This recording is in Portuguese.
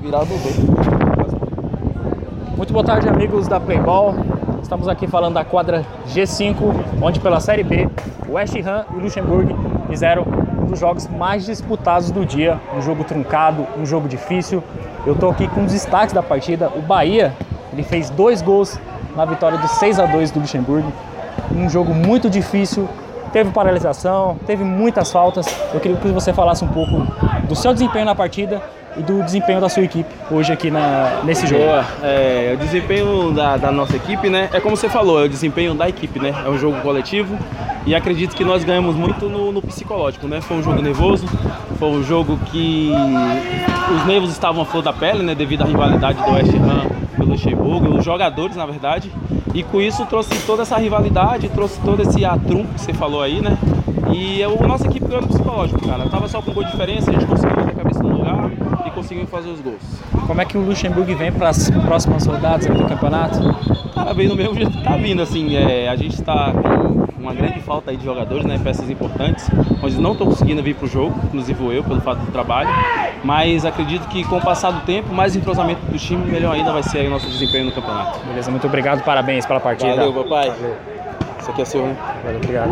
Virado Muito boa tarde, amigos da Playball. Estamos aqui falando da quadra G5, onde pela Série B, West Ham e Luxemburgo fizeram um dos jogos mais disputados do dia. Um jogo truncado, um jogo difícil. Eu estou aqui com os destaques da partida. O Bahia, ele fez dois gols na vitória de 6 a 2 do Luxemburgo. Um jogo muito difícil, teve paralisação, teve muitas faltas. Eu queria que você falasse um pouco do seu desempenho na partida e do desempenho da sua equipe hoje aqui na, nesse jogo. Boa. É, o desempenho da, da, nossa equipe, né? É como você falou, é o desempenho da equipe, né? É um jogo coletivo e acredito que nós ganhamos muito no, no psicológico, né? Foi um jogo nervoso, foi um jogo que os nervos estavam à flor da pele, né? Devido à rivalidade do West Ham pelo Luxemburgo, os jogadores, na verdade. E com isso trouxe toda essa rivalidade, trouxe todo esse atrum que você falou aí, né? E a nossa equipe ganhou no psicológico, cara. Tava só com gol de diferença, a gente conseguiu ter a cabeça no lugar e conseguiu fazer os gols. Como é que o Luxemburgo vem para as próximas rodadas do campeonato? Cara, vem no mesmo jeito que tá vindo, assim. É, a gente está com uma grande falta aí de jogadores, né? Peças importantes, onde não estão conseguindo vir para o jogo, inclusive eu, pelo fato do trabalho. Mas acredito que com o passar do tempo, mais entrosamento do time, melhor ainda vai ser o nosso desempenho no campeonato. Beleza, muito obrigado, parabéns pela partida. Valeu, papai. Valeu. Isso aqui é seu, né? Valeu, obrigado.